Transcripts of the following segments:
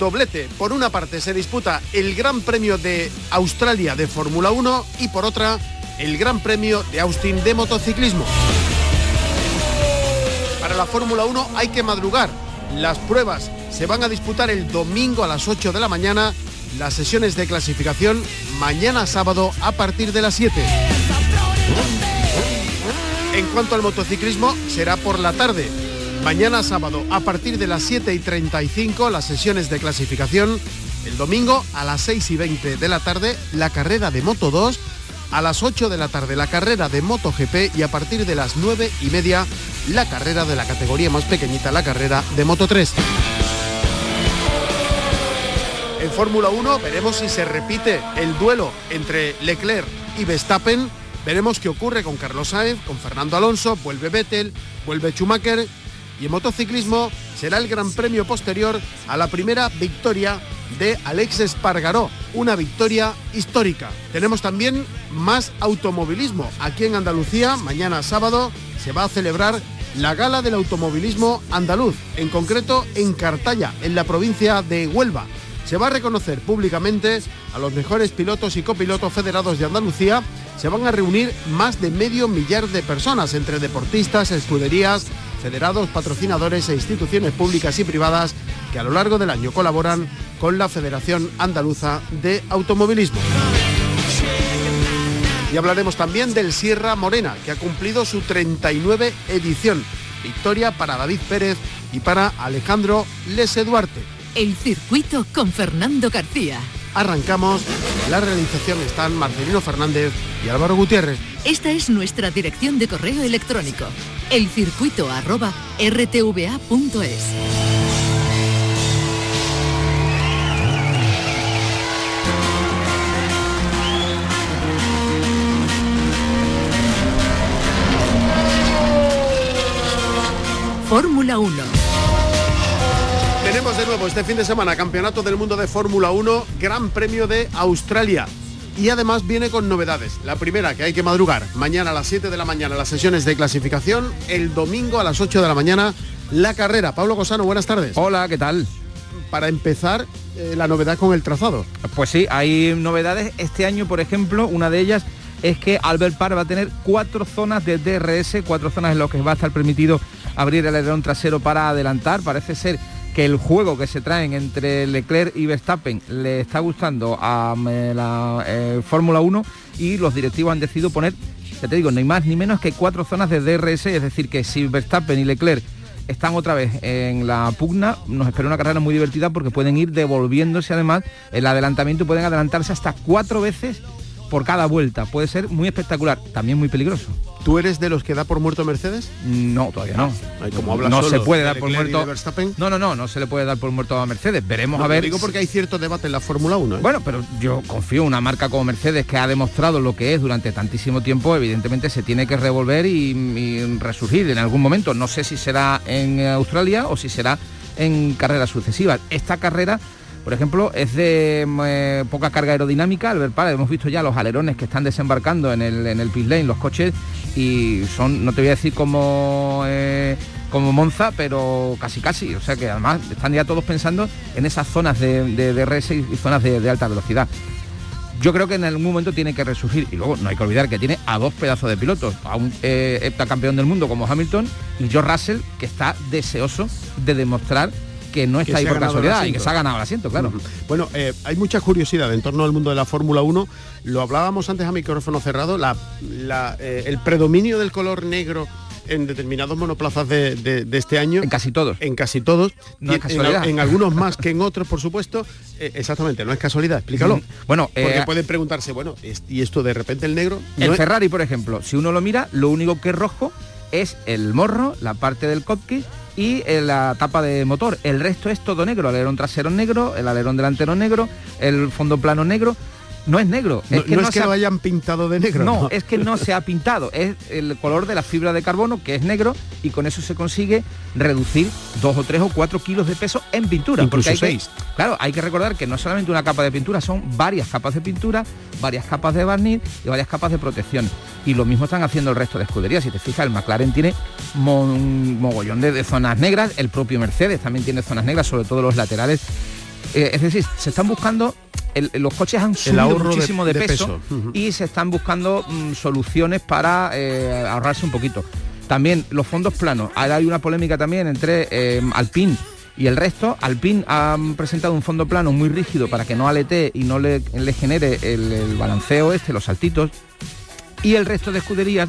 doblete. Por una parte se disputa el Gran Premio de Australia de Fórmula 1 y por otra el Gran Premio de Austin de motociclismo. Para la Fórmula 1 hay que madrugar. Las pruebas se van a disputar el domingo a las 8 de la mañana, las sesiones de clasificación mañana sábado a partir de las 7. En cuanto al motociclismo, será por la tarde. Mañana sábado a partir de las 7 y 35 las sesiones de clasificación. El domingo a las 6 y 20 de la tarde la carrera de Moto 2. A las 8 de la tarde la carrera de Moto GP y a partir de las 9 y media la carrera de la categoría más pequeñita, la carrera de Moto 3. En Fórmula 1 veremos si se repite el duelo entre Leclerc y Verstappen. Veremos qué ocurre con Carlos Sainz, con Fernando Alonso, vuelve Vettel, vuelve Schumacher y en motociclismo será el gran premio posterior a la primera victoria de Alex Espargaró, una victoria histórica. Tenemos también más automovilismo. Aquí en Andalucía, mañana sábado, se va a celebrar la Gala del Automovilismo Andaluz, en concreto en Cartaya, en la provincia de Huelva. Se va a reconocer públicamente a los mejores pilotos y copilotos federados de Andalucía. Se van a reunir más de medio millar de personas, entre deportistas, escuderías, federados, patrocinadores e instituciones públicas y privadas que a lo largo del año colaboran con la Federación Andaluza de Automovilismo. Y hablaremos también del Sierra Morena, que ha cumplido su 39 edición. Victoria para David Pérez y para Alejandro Lese Duarte. El circuito con Fernando García. Arrancamos. La realización están Marcelino Fernández y Álvaro Gutiérrez. Esta es nuestra dirección de correo electrónico, elcircuito arroba rtva.es. Fórmula 1. Tenemos de nuevo este fin de semana Campeonato del Mundo de Fórmula 1, Gran Premio de Australia. Y además viene con novedades. La primera, que hay que madrugar. Mañana a las 7 de la mañana las sesiones de clasificación. El domingo a las 8 de la mañana la carrera. Pablo Cosano, buenas tardes. Hola, ¿qué tal? Para empezar, eh, la novedad con el trazado. Pues sí, hay novedades. Este año, por ejemplo, una de ellas es que Albert Park va a tener cuatro zonas de DRS, cuatro zonas en las que va a estar permitido abrir el alerón trasero para adelantar. Parece ser que el juego que se traen entre Leclerc y Verstappen le está gustando a eh, la eh, Fórmula 1 y los directivos han decidido poner, ya te digo, hay más ni menos que cuatro zonas de DRS, es decir, que si Verstappen y Leclerc están otra vez en la pugna, nos espera una carrera muy divertida porque pueden ir devolviéndose además el adelantamiento, pueden adelantarse hasta cuatro veces por cada vuelta. Puede ser muy espectacular, también muy peligroso. ¿Tú eres de los que da por muerto Mercedes? No, todavía no. Ay, como hablas no solo se puede de dar por muerto. Verstappen. No, no, no, no se le puede dar por muerto a Mercedes. Veremos No, a lo ver. digo porque hay cierto debate en la Fórmula 1. ¿eh? Bueno, pero yo confío en una marca como Mercedes que ha demostrado lo que es durante tantísimo tiempo, evidentemente se tiene que revolver y, y resurgir en algún momento. No sé si será en Australia o si será en carreras sucesivas. Esta carrera, por ejemplo, es de eh, poca carga aerodinámica. Albert Park, hemos visto ya los alerones que están desembarcando en el, en el pit lane, los coches, y son, no te voy a decir como... eh, como Monza, pero casi casi. O sea que además están ya todos pensando en esas zonas de, de DRS y zonas de, de alta velocidad. Yo creo que en algún momento tiene que resurgir. Y luego no hay que olvidar que tiene a dos pedazos de pilotos. A un eh, heptacampeón del mundo como Hamilton y George Russell, que está deseoso de demostrar que no Que está ahí por el casualidad y que se ha ganado el asiento, claro. Bueno, eh, hay mucha curiosidad en torno al mundo de la Fórmula 1. Lo hablábamos antes a micrófono cerrado, la- la, eh, el predominio del color negro en determinados monoplazas de, de- de este año. En casi todos. En casi todos. No es en- casualidad. En, algunos más que en otros, por supuesto. Eh, exactamente, no es casualidad, explícalo. Mm, Bueno, Porque eh, pueden preguntarse, bueno, ¿y esto de repente el negro? El No es- Ferrari, por ejemplo, si uno lo mira, lo único que es rojo es el morro, la parte del cockpit y eh, la tapa de motor. El resto es todo negro, alerón trasero negro, el alerón delantero negro, el fondo plano negro. No es negro. No es que no no, es que se lo ha- hayan pintado de negro. no, es que no se ha pintado, es el color de la fibra de carbono, que es negro, y con eso se consigue reducir dos o tres o cuatro kilos de peso en pintura. Incluso hay que- seis. claro, hay que recordar que no es solamente una capa de pintura, son varias capas de pintura, varias capas de barniz y varias capas de protección. Y lo mismo están haciendo el resto de escuderías. Si te fijas, el McLaren tiene un mogollón de, de zonas negras, el propio Mercedes también tiene zonas negras, sobre todo los laterales. Eh, es decir, se están buscando, el- los coches han subido muchísimo de, de peso, y se están buscando mm, soluciones para eh, ahorrarse un poquito. También los fondos planos. Ahora hay una polémica también entre eh, Alpine y el resto. Alpine ha mm, presentado un fondo plano muy rígido para que no aletee y no le, le genere el, el balanceo este, los saltitos. Y el resto de escuderías,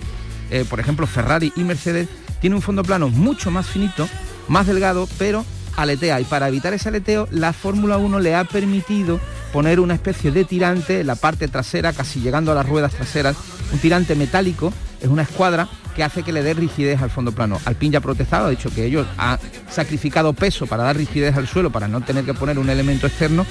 eh, por ejemplo Ferrari y Mercedes, tiene un fondo plano mucho más finito, más delgado, pero aletea. Y para evitar ese aleteo, la Fórmula 1 le ha permitido poner una especie de tirante en la parte trasera, casi llegando a las ruedas traseras, un tirante metálico, es una escuadra que hace que le dé rigidez al fondo plano. Alpine ya ha protestado, ha dicho que ellos han sacrificado peso para dar rigidez al suelo, para no tener que poner un elemento externo,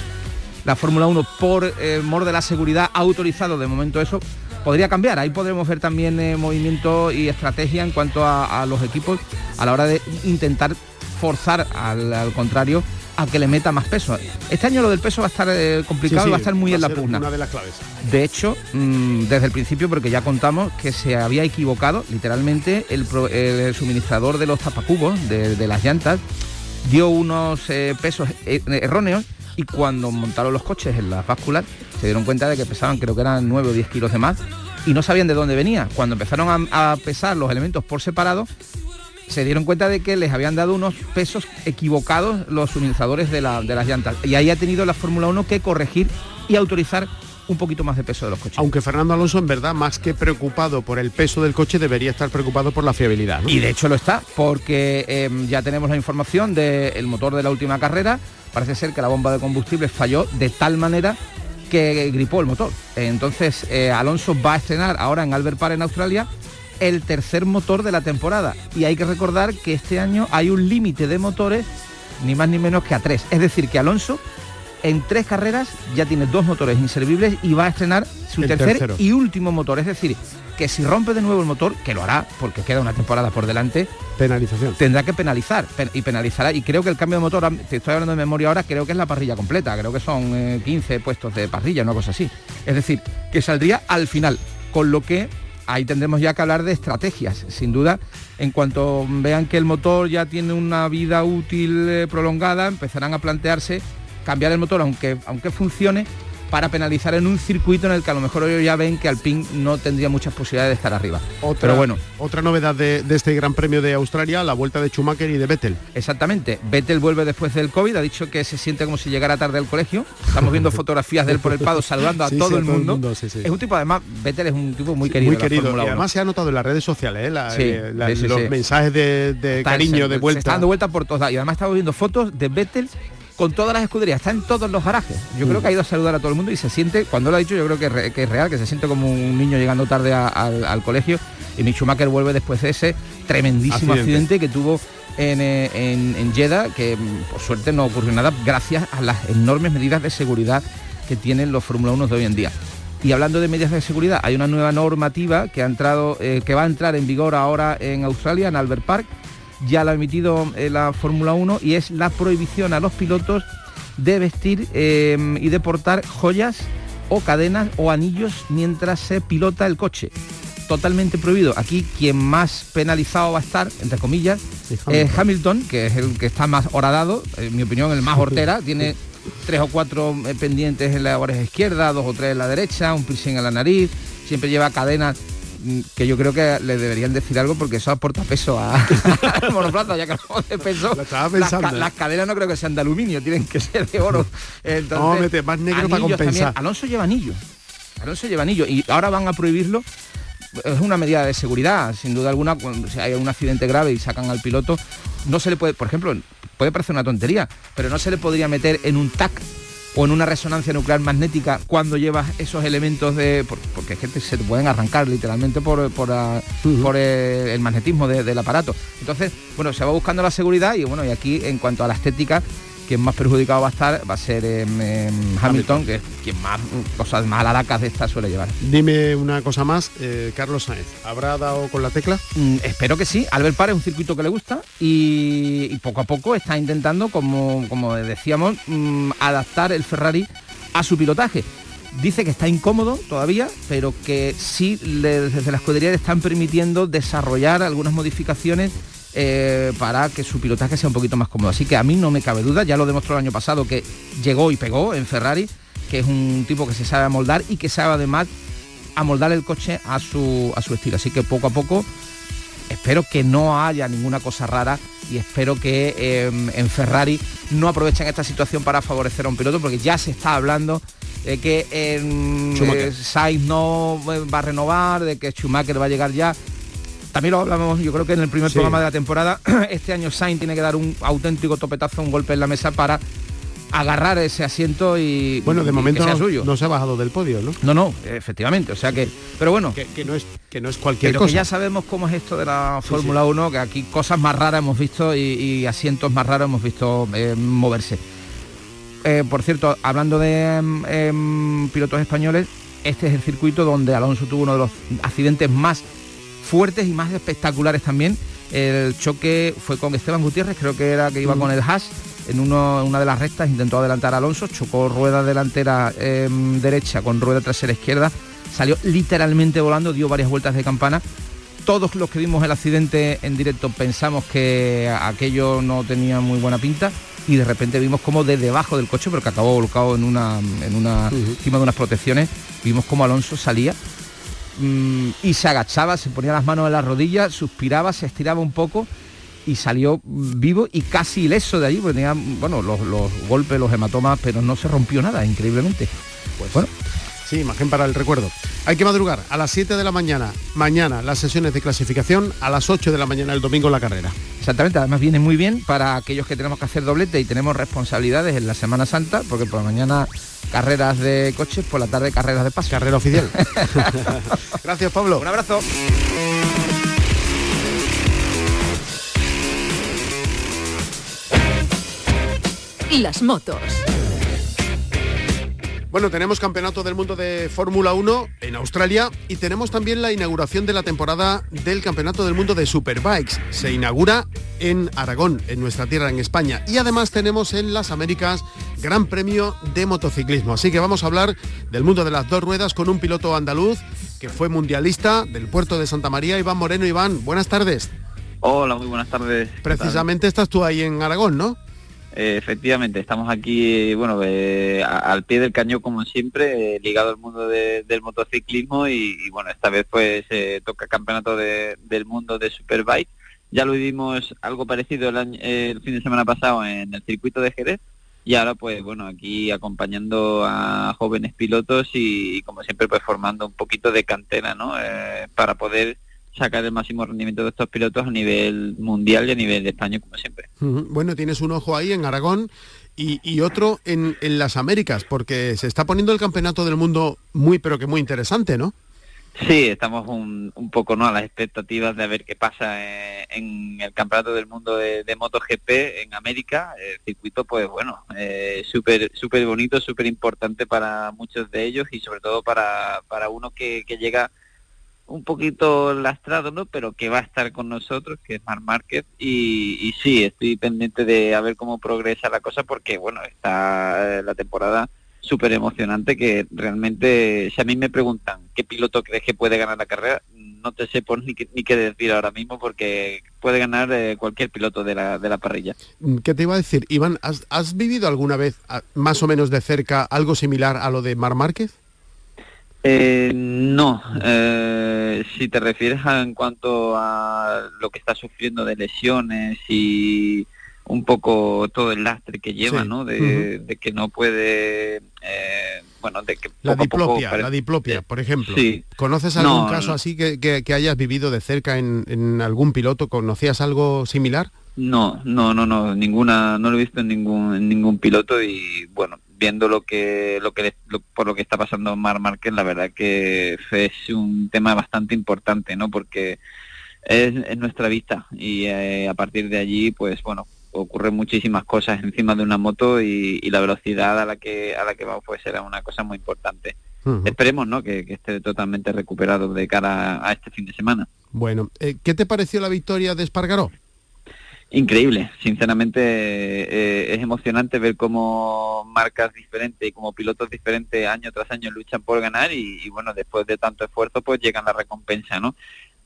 la Fórmula 1 por eh, mor de la seguridad ha autorizado de momento eso. Podría cambiar, ahí podremos ver también eh, movimiento y estrategia en cuanto a, a los equipos a la hora de intentar forzar al, al contrario a que le meta más peso. Este año lo del peso va a estar eh, complicado Sí, sí, y va a estar muy va en la pugna. Una de las claves. De hecho, mm, desde el principio, porque ya contamos que se había equivocado, literalmente, el, pro- el suministrador de los tapacubos, de, de las llantas, dio unos eh, pesos eh, erróneos y cuando montaron los coches en las básculas se dieron cuenta de que pesaban, creo que eran 9 o 10 kilos de más y no sabían de dónde venía. Cuando empezaron a, a pesar los elementos por separado, se dieron cuenta de que les habían dado unos pesos equivocados los suministradores de, la- de las llantas. Y ahí ha tenido la Fórmula 1 que corregir y autorizar un poquito más de peso de los coches. Aunque Fernando Alonso, en verdad, más que preocupado por el peso del coche, debería estar preocupado por la fiabilidad. ¿no? Y de hecho lo está, porque eh, ya tenemos la información del motor de la última carrera. Parece ser que la bomba de combustible falló de tal manera que gripó el motor. Entonces eh, Alonso va a estrenar ahora en Albert Park en Australia el tercer motor de la temporada. Y hay que recordar que este año hay un límite de motores, ni más ni menos que a tres. Es decir, que Alonso en tres carreras ya tiene dos motores inservibles y va a estrenar su El tercer tercero. y último motor. Es decir, que si rompe de nuevo el motor, que lo hará porque queda una temporada por delante, Penalización. tendrá que penalizar pen- y penalizará. Y creo que el cambio de motor, te estoy hablando de memoria ahora, creo que es la parrilla completa, creo que son eh, 15 puestos de parrilla, una cosa así. Es decir, que saldría al final, con lo que ahí tendremos ya que hablar de estrategias, sin duda. En cuanto vean que el motor ya tiene una vida útil eh, prolongada, empezarán a plantearse cambiar el motor, aunque, aunque funcione, para penalizar en un circuito en el que a lo mejor ellos ya ven que Alpine no tendría muchas posibilidades de estar arriba. Otra, Pero bueno, Otra novedad de, de este Gran Premio de Australia, la vuelta de Schumacher y de Vettel. Exactamente. Vettel vuelve después del COVID, ha dicho que se siente como si llegara tarde al colegio. Estamos viendo fotografías de él por el Prado saludando a Sí, todo, sí, el, mundo. sí. Es un tipo, además, Vettel es un tipo muy querido. Muy querido. Y 1. además se ha notado en las redes sociales ¿eh? La- eh, la- los mensajes de, cariño, se- de Se vuelta. está dando vuelta por todos lados. Y además estamos viendo fotos de Vettel con todas las escuderías. Está en todos los garajes. Yo Mm. creo que ha ido a saludar a todo el mundo y se siente, cuando lo ha dicho, yo creo que, es re- que es real, que se siente como un niño llegando tarde a- al, al colegio. Y Mick Schumacher vuelve después de ese tremendísimo Accidente. accidente, que tuvo en, eh, en, en Jeddah, que mm, por suerte no ocurrió nada, gracias a las enormes medidas de seguridad que tienen los Fórmula 1 de hoy en día. Y hablando de medidas de seguridad, hay una nueva normativa que ha entrado, eh, que va a entrar en vigor ahora en Australia, en Albert Park. Ya la ha emitido eh, la Fórmula 1 y es la prohibición a los pilotos de vestir eh, y de portar joyas o cadenas o anillos mientras se pilota el coche. Totalmente prohibido. Aquí quien más penalizado va a estar, entre comillas, Sí, es Hamilton, que es el que está más horadado, en mi opinión el más hortera, tiene tres o cuatro eh, pendientes en la oreja izquierda, dos o tres en la derecha, un piercing en la nariz, siempre lleva cadenas que yo creo que le deberían decir algo porque eso aporta peso a- monoplaza, ya que hablamos de peso. Las, ca- ¿eh? las cadenas no creo que sean de aluminio, tienen que ser de oro. Entonces, a meter más negro para compensar. también. Alonso lleva anillo. Alonso lleva anillo y ahora van a prohibirlo. Es una medida de seguridad, sin duda alguna, cuando si hay un accidente grave y sacan al piloto, no se le puede, por ejemplo, puede parecer una tontería, pero no se le podría meter en un TAC o en una resonancia nuclear magnética cuando llevas esos elementos de... por- porque es que te- se te pueden arrancar literalmente por, por, ah, por, el magnetismo de- del aparato. Entonces, bueno, se va buscando la seguridad y bueno, y aquí en cuanto a la estética, quien más perjudicado va a estar va a ser Hamilton, que es quien más cosas más alaracas de estas suele llevar. Dime una cosa más, eh, Carlos Sainz, ¿habrá dado con la tecla? Mm, espero que sí. Albert Park es un circuito que le gusta y, poco a poco está intentando, como, como decíamos, mm, adaptar el Ferrari a su pilotaje. Dice que está incómodo todavía, pero que sí desde la escudería le están permitiendo desarrollar algunas modificaciones eh, para que su pilotaje sea un poquito más cómodo. Así que a mí no me cabe duda, ya lo demostró el año pasado que llegó y pegó en Ferrari, que es un tipo que se sabe amoldar y que sabe además amoldar el coche a su, a su estilo. Así que poco a poco espero que no haya ninguna cosa rara y espero que em, en Ferrari no aprovechen esta situación para favorecer a un piloto porque ya se está hablando de que en, eh, Sainz no va a renovar, de que Schumacher va a llegar ya. También lo hablamos, yo creo que en el primer programa de la temporada, este año Sainz tiene que dar un auténtico topetazo, un golpe en la mesa para agarrar ese asiento y bueno de momento no, suyo. no se ha bajado del podio no no no efectivamente o sea que pero bueno. Que, no es que no es cualquier pero cosa. que ya sabemos cómo es esto de la Fórmula 1 que aquí cosas más raras hemos visto y, asientos más raros hemos visto eh, moverse. Eh, por cierto hablando de em, em, pilotos españoles este es el circuito donde Alonso tuvo uno de los accidentes más fuertes y más espectaculares también. El choque fue con Esteban Gutiérrez creo que era que iba con el Haas en una de las rectas intentó adelantar a Alonso, chocó rueda delantera em, derecha con rueda trasera izquierda, salió literalmente volando, dio varias vueltas de campana. Todos los que vimos el accidente en directo pensamos que aquello no tenía muy buena pinta y de repente vimos como desde debajo del coche, pero que acabó volcado en una, en una encima de unas protecciones, vimos como Alonso salía mm, y se agachaba, se ponía las manos en las rodillas, suspiraba, se estiraba un poco y salió vivo y casi ileso de allí, porque tenía, bueno, los, golpes, los hematomas, pero no se rompió nada, increíblemente. Pues bueno. Sí, imagen para el recuerdo. Hay que madrugar a las 7 de la mañana, mañana las sesiones de clasificación, a las 8 de la mañana el domingo la carrera. Exactamente, además viene muy bien para aquellos que tenemos que hacer doblete y tenemos responsabilidades en la Semana Santa, porque por la mañana carreras de coches, por la tarde carreras de paso. Carrera oficial. Gracias, Pablo. Un abrazo. las motos. Bueno, tenemos Campeonato del Mundo de Fórmula 1 en Australia y tenemos también la inauguración de la temporada del Campeonato del Mundo de Superbikes. Se inaugura en Aragón, en nuestra tierra, en España. Y además tenemos en las Américas Gran Premio de Motociclismo. Así que vamos a hablar del mundo de las dos ruedas con un piloto andaluz que fue mundialista del puerto de Santa María, Iván Moreno. Iván, buenas tardes. Hola, muy buenas tardes. Precisamente estás tú ahí en Aragón, ¿no? Eh, efectivamente, estamos aquí, bueno, eh, al pie del cañón como siempre, eh, ligado al mundo del motociclismo y, bueno, esta vez pues toca campeonato del mundo de Superbike. Ya lo vivimos algo parecido el, fin de semana pasado en el circuito de Jerez y ahora pues bueno, aquí acompañando a jóvenes pilotos y, como siempre pues formando un poquito de cantera, ¿no? para poder sacar el máximo rendimiento de estos pilotos a nivel mundial y a nivel de España, como siempre. Bueno, tienes un ojo ahí en Aragón y, otro en, las Américas, porque se está poniendo el campeonato del mundo muy, pero que muy interesante, ¿no? Sí, estamos un, poco ¿no? a las expectativas de ver qué pasa en, el campeonato del mundo de, MotoGP en América. El circuito, pues bueno, eh, súper súper bonito, súper importante para muchos de ellos y sobre todo para, para uno que, que llega un poquito lastrado, ¿no? Pero que va a estar con nosotros, que es Mar Márquez, y, sí, estoy pendiente de a ver cómo progresa la cosa, porque bueno, está eh, la temporada súper emocionante que realmente, si a mí me preguntan qué piloto crees que puede ganar la carrera, no te sé por ni, qué decir ahora mismo porque puede ganar eh, cualquier piloto de la, de la parrilla. Mm, ¿Qué te iba a decir? Iván, ¿has, ¿has vivido alguna vez más o menos de cerca algo similar a lo de Mar Márquez? Eh, no, eh, si te refieres en cuanto a lo que está sufriendo de lesiones y un poco todo el lastre que lleva, ¿no? De, que no puede, eh, bueno, de que la diplopia, la diplopia, por ejemplo. Sí. ¿Conoces algún caso así que, hayas vivido de cerca en, en algún piloto? ¿Conocías algo similar? No, no, no, no, ninguna, no lo he visto en ningún, en ningún piloto y bueno, viendo lo que, lo que por lo que está pasando Mar Márquez, la verdad que es un tema bastante importante, ¿no? Porque es, nuestra vista y eh, a partir de allí, pues bueno, ocurren muchísimas cosas encima de una moto y, la velocidad a la que a la que va pues será una cosa muy importante. Esperemos ¿no? Que, esté totalmente recuperado de cara a este fin de semana. Bueno, eh, ¿qué te pareció la victoria de Espargaró? Increíble, sinceramente eh, es emocionante ver cómo marcas diferentes y como pilotos diferentes año tras año luchan por ganar y, y, bueno, después de tanto esfuerzo pues llegan la recompensa, ¿no?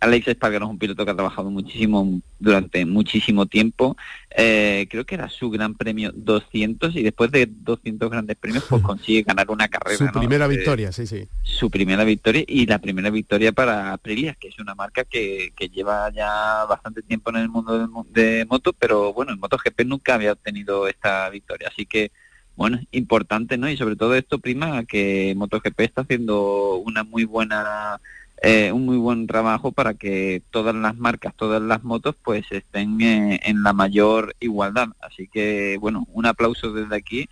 Alex Espargaro es un piloto que ha trabajado muchísimo durante muchísimo tiempo. Eh, creo que era su gran premio 200 y después de 200 grandes premios pues consigue ganar una carrera. Su primera eh, victoria, sí, sí. Su primera victoria y la primera victoria para Aprilia, que es una marca que, lleva ya bastante tiempo en el mundo de, moto, pero bueno, en MotoGP nunca había obtenido esta victoria. Así que bueno, importante, ¿no? Y sobre todo esto prima que MotoGP está haciendo una muy buena eh, un muy buen trabajo para que todas las marcas, todas las motos, pues estén eh, en la mayor igualdad. Así que, bueno, un aplauso desde aquí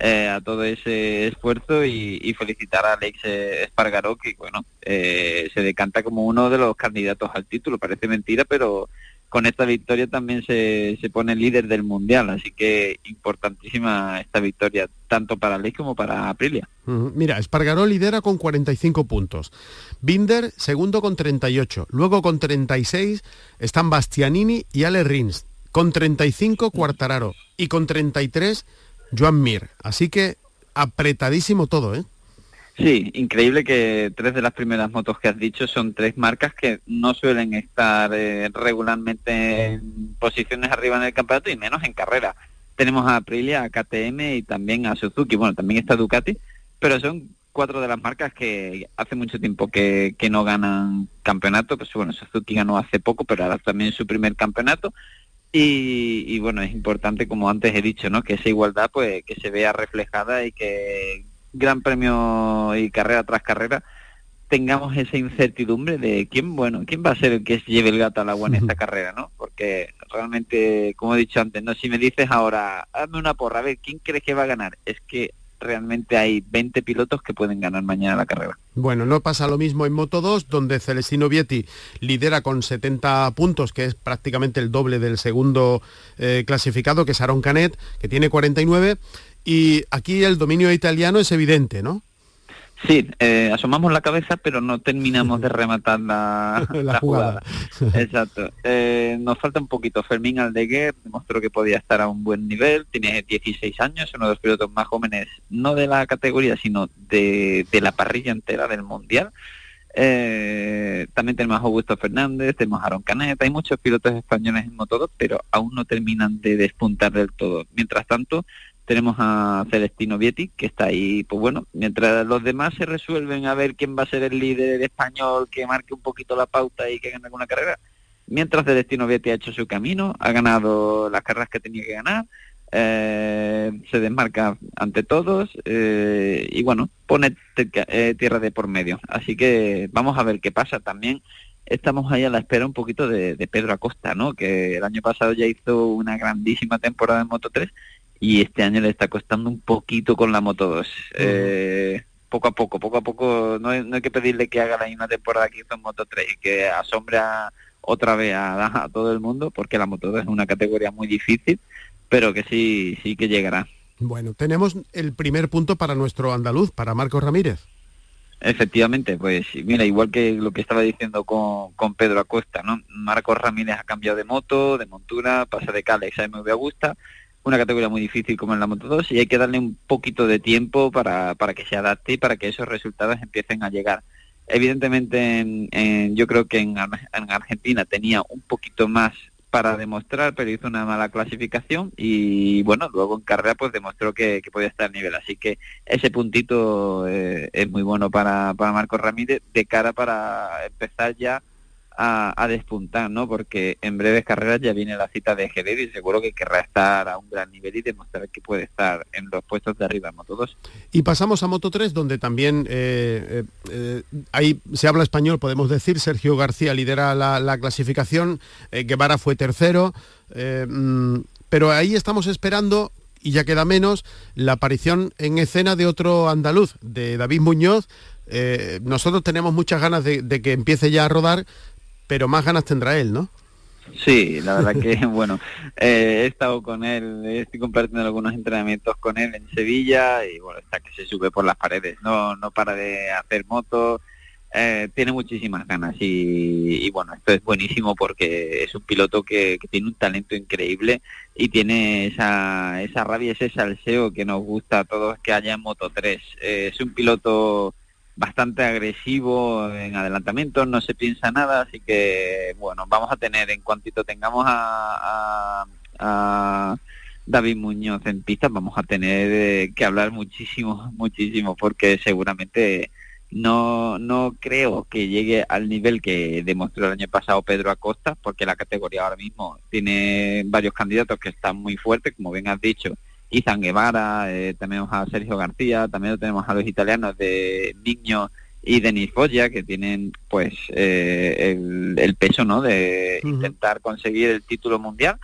eh, a todo ese esfuerzo y, felicitar a Alex Espargaró, que, bueno, se decanta como uno de los candidatos al título. Parece mentira, pero con esta victoria también se, se pone líder del mundial, así que importantísima esta victoria, tanto para Alex como para Aprilia. Mira, Espargaró lidera con 45 puntos, Binder segundo con 38, luego con 36 están Bastianini y Ale Rins, con 35 Cuartararo y con 33 Joan Mir, así que apretadísimo todo, ¿eh? Sí, increíble que tres de las primeras motos que has dicho son tres marcas que no suelen estar eh, regularmente en posiciones arriba en el campeonato y menos en carrera. Tenemos a Aprilia, a KTM y también a Suzuki, bueno, también está Ducati, pero son cuatro de las marcas que hace mucho tiempo que, que no ganan campeonato, pues bueno, Suzuki ganó hace poco, pero ahora también su primer campeonato. Y, y, bueno, es importante, como antes he dicho, ¿no? Que esa igualdad, pues, que se vea reflejada y que gran premio y carrera tras carrera tengamos esa incertidumbre de quién bueno quién va a ser el que lleve el gato al agua en esta carrera no porque realmente como he dicho antes no si me dices ahora hazme una porra a ver quién crees que va a ganar es que realmente hay 20 pilotos que pueden ganar mañana la carrera. Bueno, no pasa lo mismo en Moto 2, donde Celestino Vietti lidera con 70 puntos, que es prácticamente el doble del segundo eh, clasificado, que es Aaron Canet, que tiene 49, y aquí el dominio italiano es evidente, ¿no? Sí, eh, asomamos la cabeza, pero no terminamos de rematar la, jugada. Exacto. Eh, nos falta un poquito. Fermín Aldeguer demostró que podía estar a un buen nivel. Tiene 16 años, uno de los pilotos más jóvenes, no de la categoría, sino de, la parrilla entera del Mundial. Eh, también tenemos a Augusto Fernández, tenemos a Aaron Canet, hay muchos pilotos españoles en motor, pero aún no terminan de despuntar del todo. Mientras tanto, tenemos a Celestino Vietti, que está ahí, pues bueno, mientras los demás se resuelven a ver quién va a ser el líder español que marque un poquito la pauta y que gane alguna carrera, mientras Celestino Vietti ha hecho su camino, ha ganado las carreras que tenía que ganar, eh, se desmarca ante todos eh, y bueno, pone eh, tierra de por medio. Así que vamos a ver qué pasa también. Estamos ahí a la espera un poquito de, de Pedro Acosta, ¿no? Que el año pasado ya hizo una grandísima temporada en Moto 3 y este año le está costando un poquito con la Moto 2. Eh, poco a poco, poco a poco, no hay, que pedirle que haga la misma temporada que hizo en Moto 3 y que asombre otra vez a, todo el mundo, porque la Moto 2 es una categoría muy difícil, pero que sí, sí que llegará. Bueno, tenemos el primer punto para nuestro andaluz, para Marcos Ramírez. Efectivamente, pues mira, igual que lo que estaba diciendo con, con Pedro Acosta, ¿no? Marcos Ramírez ha cambiado de moto, de montura, pasa de Calex a MV Augusta, una categoría muy difícil como en la Moto 2 y hay que darle un poquito de tiempo para, para que se adapte y para que esos resultados empiecen a llegar. Evidentemente en, yo creo que en, en, Argentina tenía un poquito más para demostrar, pero hizo una mala clasificación y bueno, luego en carrera pues demostró que, que podía estar a nivel. Así que ese puntito eh, es muy bueno para, para Marcos Ramírez de cara para empezar ya a, despuntar, ¿no? Porque en breves carreras ya viene la cita de Jerez y seguro que querrá estar a un gran nivel y demostrar que puede estar en los puestos de arriba en Moto 2. Y pasamos a Moto 3, donde también eh, eh, eh, ahí se habla español, podemos decir, Sergio García lidera la, clasificación, Guevara fue tercero, mm, pero ahí estamos esperando y ya queda menos, la aparición en escena de otro andaluz, de David Muñoz. nosotros tenemos muchas ganas de, que empiece ya a rodar, pero más ganas tendrá él, ¿no? Sí, la verdad que, bueno, eh, he estado con él, estoy compartiendo algunos entrenamientos con él en Sevilla y, bueno, está que se sube por las paredes, no, no para de hacer moto, eh, tiene muchísimas ganas y, bueno, esto es buenísimo porque es un piloto que, tiene un talento increíble y tiene esa, esa rabia, ese salseo que nos gusta a todos que haya en Moto 3. Eh, es un piloto bastante agresivo en adelantamiento, no se piensa nada, así que bueno, vamos a tener en cuantito tengamos a, a, David Muñoz en pista, vamos a tener eh, que hablar muchísimo, muchísimo, porque seguramente no, no creo que llegue al nivel que demostró el año pasado Pedro Acosta, porque la categoría ahora mismo tiene varios candidatos que están muy fuertes, como bien has dicho, Izan Guevara, eh, tenemos a Sergio García, también tenemos a los italianos de Niño y Denis Foggia, que tienen pues eh, el, peso ¿no? de intentar conseguir el título mundial.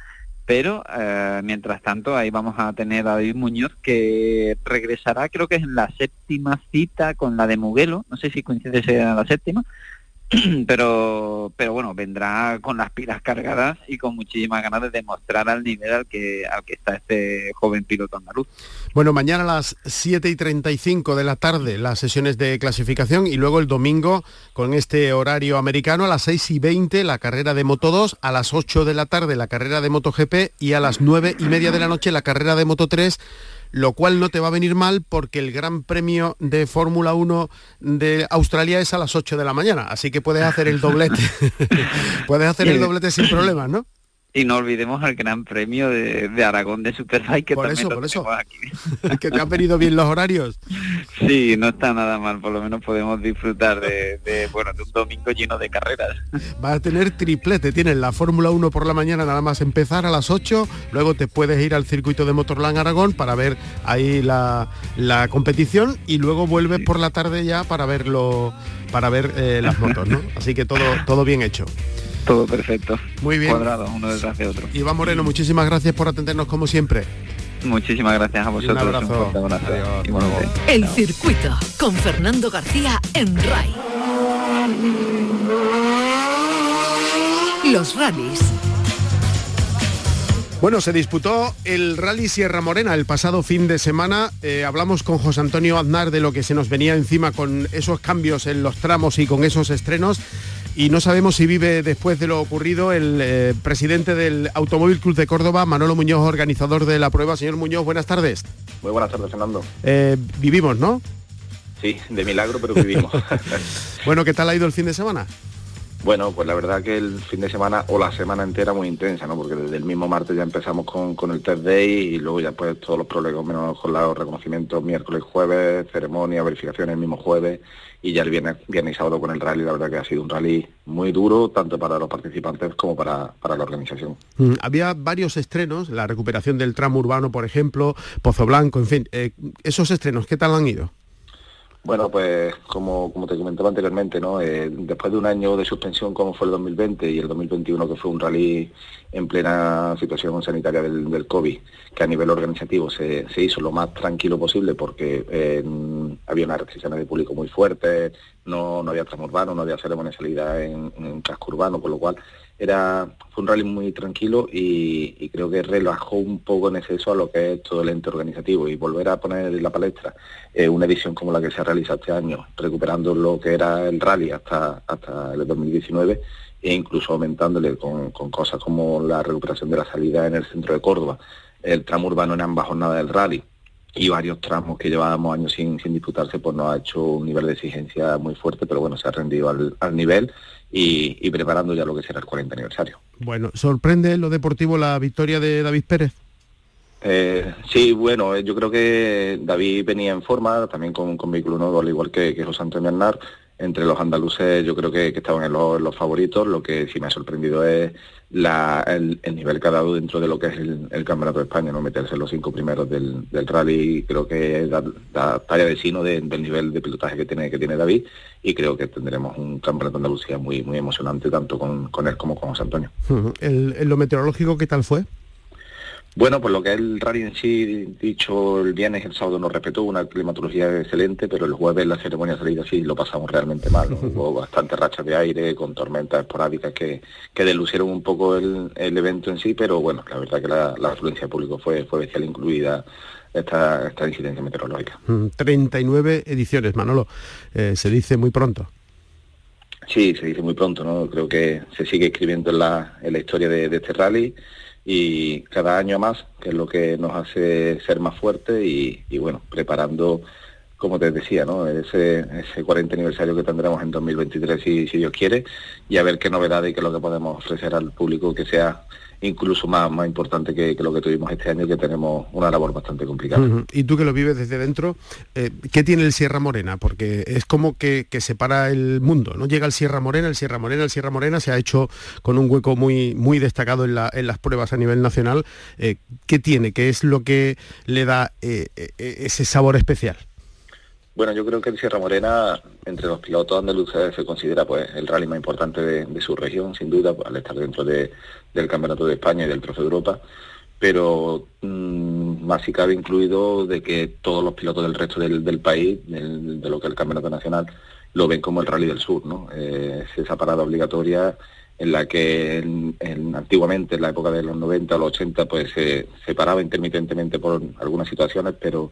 Pero eh, mientras tanto ahí vamos a tener a David Muñoz que regresará creo que es en la séptima cita con la de Muguelo, no sé si coincide en la séptima, pero pero bueno, vendrá con las pilas cargadas y con muchísimas ganas de demostrar al nivel al que, al que está este joven piloto andaluz. Bueno, mañana a las 7 y 35 de la tarde las sesiones de clasificación y luego el domingo con este horario americano a las 6 y 20 la carrera de Moto 2, a las 8 de la tarde la carrera de Moto GP y a las 9 y media de la noche la carrera de Moto 3 lo cual no te va a venir mal porque el Gran Premio de Fórmula 1 de Australia es a las 8 de la mañana, así que puedes hacer el doblete. puedes hacer el doblete sin problemas, ¿no? Y no olvidemos el Gran Premio de, Aragón de Superbike que por eso, por eso. aquí. que te han venido bien los horarios. Sí, no está nada mal, por lo menos podemos disfrutar de, bueno, de un domingo lleno de carreras. Vas a tener triplete, tienes la Fórmula 1 por la mañana nada más empezar a las 8, luego te puedes ir al circuito de Motorland Aragón para ver ahí la, competición y luego vuelves por la tarde ya para verlo para ver eh, las motos, ¿no? Así que todo, todo bien hecho. Todo perfecto. Muy bien. Cuadrado, uno detrás de otro. Iván Moreno, muchísimas gracias por atendernos como siempre. Muchísimas gracias a vosotros. un abrazo. El circuito con Fernando García en RAI. Los rallies. Bueno, se disputó el Rally Sierra Morena el pasado fin de semana. Eh, hablamos con José Antonio Aznar de lo que se nos venía encima con esos cambios en los tramos y con esos estrenos y no sabemos si vive después de lo ocurrido el eh, presidente del Automóvil Club de Córdoba, Manolo Muñoz, organizador de la prueba. Señor Muñoz, buenas tardes. Muy buenas tardes, Fernando. Eh, vivimos, ¿no? Sí, de milagro, pero vivimos. bueno, ¿qué tal ha ido el fin de semana? Bueno, pues la verdad que el fin de semana o la semana entera muy intensa, ¿no? Porque desde el mismo martes ya empezamos con, el test day y luego ya pues todos los problemas menos con los reconocimientos miércoles, jueves, ceremonia, verificaciones el mismo jueves y ya el viernes, viernes y sábado con el rally, la verdad que ha sido un rally muy duro, tanto para los participantes como para, la organización. Mm, había varios estrenos, la recuperación del tramo urbano, por ejemplo, Pozo Blanco, en fin, eh, esos estrenos, ¿qué tal han ido? Bueno, pues como, como te comentaba anteriormente, ¿no? Eh, después de un año de suspensión como fue el 2020 y el 2021 que fue un rally en plena situación sanitaria del, COVID, que a nivel organizativo se, hizo lo más tranquilo posible porque eh, había una restricción de público muy fuerte, no, no había tramo urbano, no había ceremonia de salida en, en urbano, con lo cual era fue un rally muy tranquilo y, creo que relajó un poco en exceso a lo que es todo el ente organizativo. Y volver a poner en la palestra eh, una edición como la que se ha realizado este año, recuperando lo que era el rally hasta, hasta el 2019 e incluso aumentándole con, cosas como la recuperación de la salida en el centro de Córdoba, el tramo urbano en ambas jornadas del rally y varios tramos que llevábamos años sin, disputarse, pues nos ha hecho un nivel de exigencia muy fuerte, pero bueno, se ha rendido al, al nivel y, preparando ya lo que será el 40 aniversario. Bueno, ¿sorprende lo deportivo la victoria de David Pérez? Eh, sí, bueno, eh, yo creo que David venía en forma, también con, con vehículo nuevo, al igual que, que José Antonio Arnar, entre los andaluces yo creo que, estaban en los, favoritos. Lo que sí me ha sorprendido es el, nivel que ha dado dentro de lo que es el, Campeonato de España, no meterse en los cinco primeros del, rally. Creo que da, talla de sino del nivel de pilotaje que tiene, que tiene David y creo que tendremos un Campeonato de Andalucía muy, muy emocionante tanto con, él como con José Antonio. ¿En lo meteorológico qué tal fue? Bueno, por lo que el rally en sí, dicho el viernes y el sábado nos respetó, una climatología excelente, pero el jueves la ceremonia de salida sí lo pasamos realmente mal. Hubo bastante rachas de aire, con tormentas esporádicas que, que delucieron un poco el, evento en sí, pero bueno, la verdad que la, la afluencia de público fue, fue bestial, incluida esta, esta incidencia meteorológica. 39 mm, ediciones, Manolo, eh, se dice muy pronto. Sí, se dice muy pronto, ¿no? Creo que se sigue escribiendo en la, en la historia de, de este rally y cada año más, que es lo que nos hace ser más fuertes y, bueno, preparando, como te decía, ¿no? ese, ese 40 aniversario que tendremos en 2023 si, si Dios quiere y a ver qué novedades y qué es lo que podemos ofrecer al público que sea incluso más, importante que, lo que tuvimos este año, que tenemos una labor bastante complicada. Y tú que lo vives desde dentro, eh, ¿qué tiene el Sierra Morena? Porque es como que, separa el mundo, ¿no? Llega el Sierra Morena, el Sierra Morena, el Sierra Morena se ha hecho con un hueco muy, muy destacado en, las pruebas a nivel nacional. Eh, ¿Qué tiene? ¿Qué es lo que le da eh, ese sabor especial? Bueno, yo creo que el Sierra Morena, entre los pilotos andaluces, se considera pues el rally más importante de, su región, sin duda, al estar dentro del Campeonato de España y del Trofeo de Europa, pero mm, más si cabe incluido de que todos los pilotos del resto del, país, de lo que es el Campeonato Nacional, lo ven como el Rally del Sur, ¿no? Eh, es esa parada obligatoria en la que antiguamente, en la época de los 90 o los 80, pues se paraba intermitentemente por algunas situaciones, pero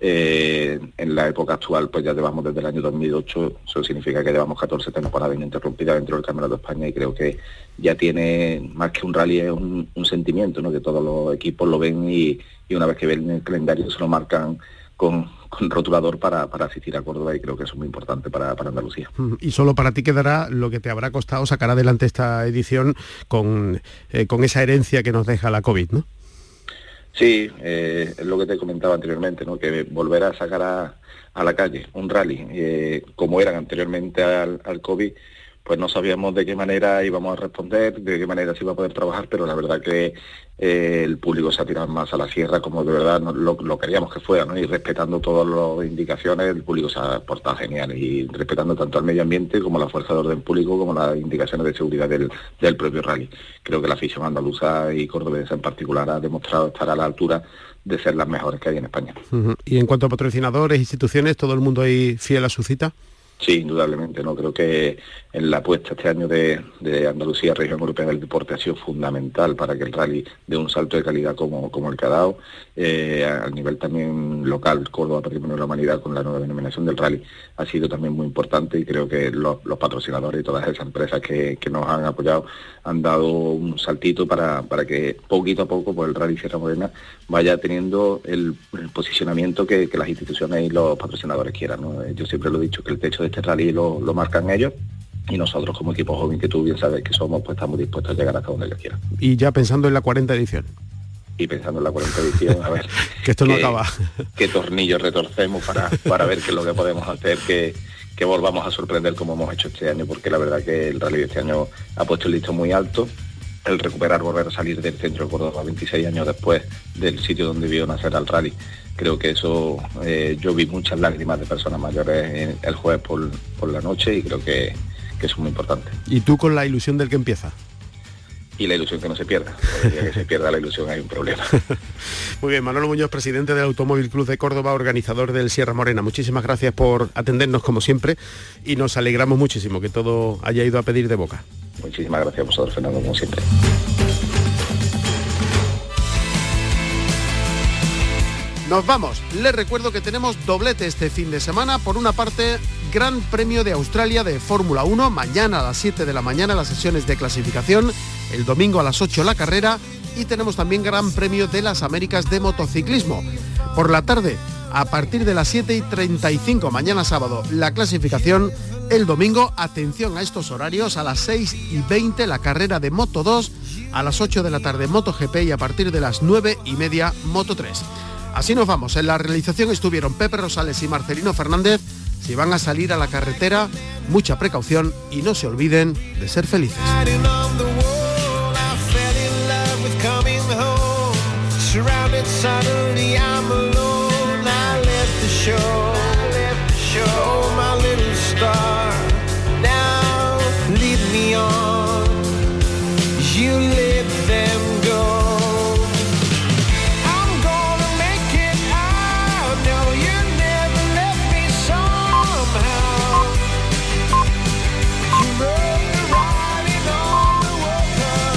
eh, en la época actual, pues ya llevamos desde el año 2008, eso significa que llevamos 14 temporadas ininterrumpidas dentro del Campeonato de España y creo que ya tiene más que un rally, es un, sentimiento, ¿no? que todos los equipos lo ven y, una vez que ven el calendario se lo marcan con, rotulador para, asistir a Córdoba y creo que eso es muy importante para, Andalucía. Y solo para ti quedará lo que te habrá costado sacar adelante esta edición con, eh, con esa herencia que nos deja la COVID, ¿no? Sí, eh, es lo que te comentaba anteriormente, ¿no? que volver a sacar a, la calle un rally eh, como eran anteriormente al, al COVID pues no sabíamos de qué manera íbamos a responder, de qué manera se iba a poder trabajar, pero la verdad que eh, el público se ha tirado más a la sierra como de verdad lo, queríamos que fuera, ¿no? y respetando todas las indicaciones, el público se ha portado genial, y respetando tanto al medio ambiente como la fuerza de orden público, como las indicaciones de seguridad del, propio rally. Creo que la afición andaluza y cordobesa en particular ha demostrado estar a la altura de ser las mejores que hay en España. Y en cuanto a patrocinadores, instituciones, ¿todo el mundo ahí fiel a su cita? Sí, indudablemente, ¿no? Creo que en la apuesta este año de, Andalucía, región europea del deporte, ha sido fundamental para que el rally dé un salto de calidad como, como el que ha dado. Eh, a nivel también local, Córdoba Patrimonio de la Humanidad, con la nueva denominación del rally, ha sido también muy importante y creo que los, patrocinadores y todas esas empresas que, nos han apoyado han dado un saltito para, para que poquito a poco pues, el rally Sierra Morena vaya teniendo el, posicionamiento que, las instituciones y los patrocinadores quieran. Yo siempre lo he dicho, que el techo de este rally lo, lo marcan ellos y nosotros como equipo joven que tú bien sabes que somos, pues estamos dispuestos a llegar hasta donde ellos quieran. Y ya pensando en la 40 edición. Y pensando en la 40 edición, a ver. que esto no acaba. qué tornillos retorcemos para, para ver qué es lo que podemos hacer, que, que volvamos a sorprender como hemos hecho este año, porque la verdad que el rally de este año ha puesto el listo muy alto. El recuperar, volver a salir del centro de Córdoba 26 años después del sitio donde vio nacer al rally, creo que eso, eh, yo vi muchas lágrimas de personas mayores el jueves por, por la noche y creo que, que es muy importante. ¿Y tú con la ilusión del que empieza? Y la ilusión que no se pierda. Que se pierda la ilusión hay un problema. Muy bien, Manolo Muñoz, presidente del Automóvil Club de Córdoba, organizador del Sierra Morena. Muchísimas gracias por atendernos como siempre y nos alegramos muchísimo que todo haya ido a pedir de boca. Muchísimas gracias a vosotros, Fernando, como siempre. Nos vamos. Les recuerdo que tenemos doblete este fin de semana. Por una parte, Gran Premio de Australia de Fórmula 1. Mañana a las 7 de la mañana las sesiones de clasificación. El domingo a las 8 la carrera. Y tenemos también Gran Premio de las Américas de motociclismo. Por la tarde, a partir de las 7 y 35, mañana sábado, la clasificación. El domingo, atención a estos horarios, a las 6 y 20 la carrera de Moto 2, a las 8 de la tarde Moto GP y a partir de las 9 y media Moto 3. Así nos vamos. En la realización estuvieron Pepe Rosales y Marcelino Fernández. Si van a salir a la carretera, mucha precaución y no se olviden de ser felices.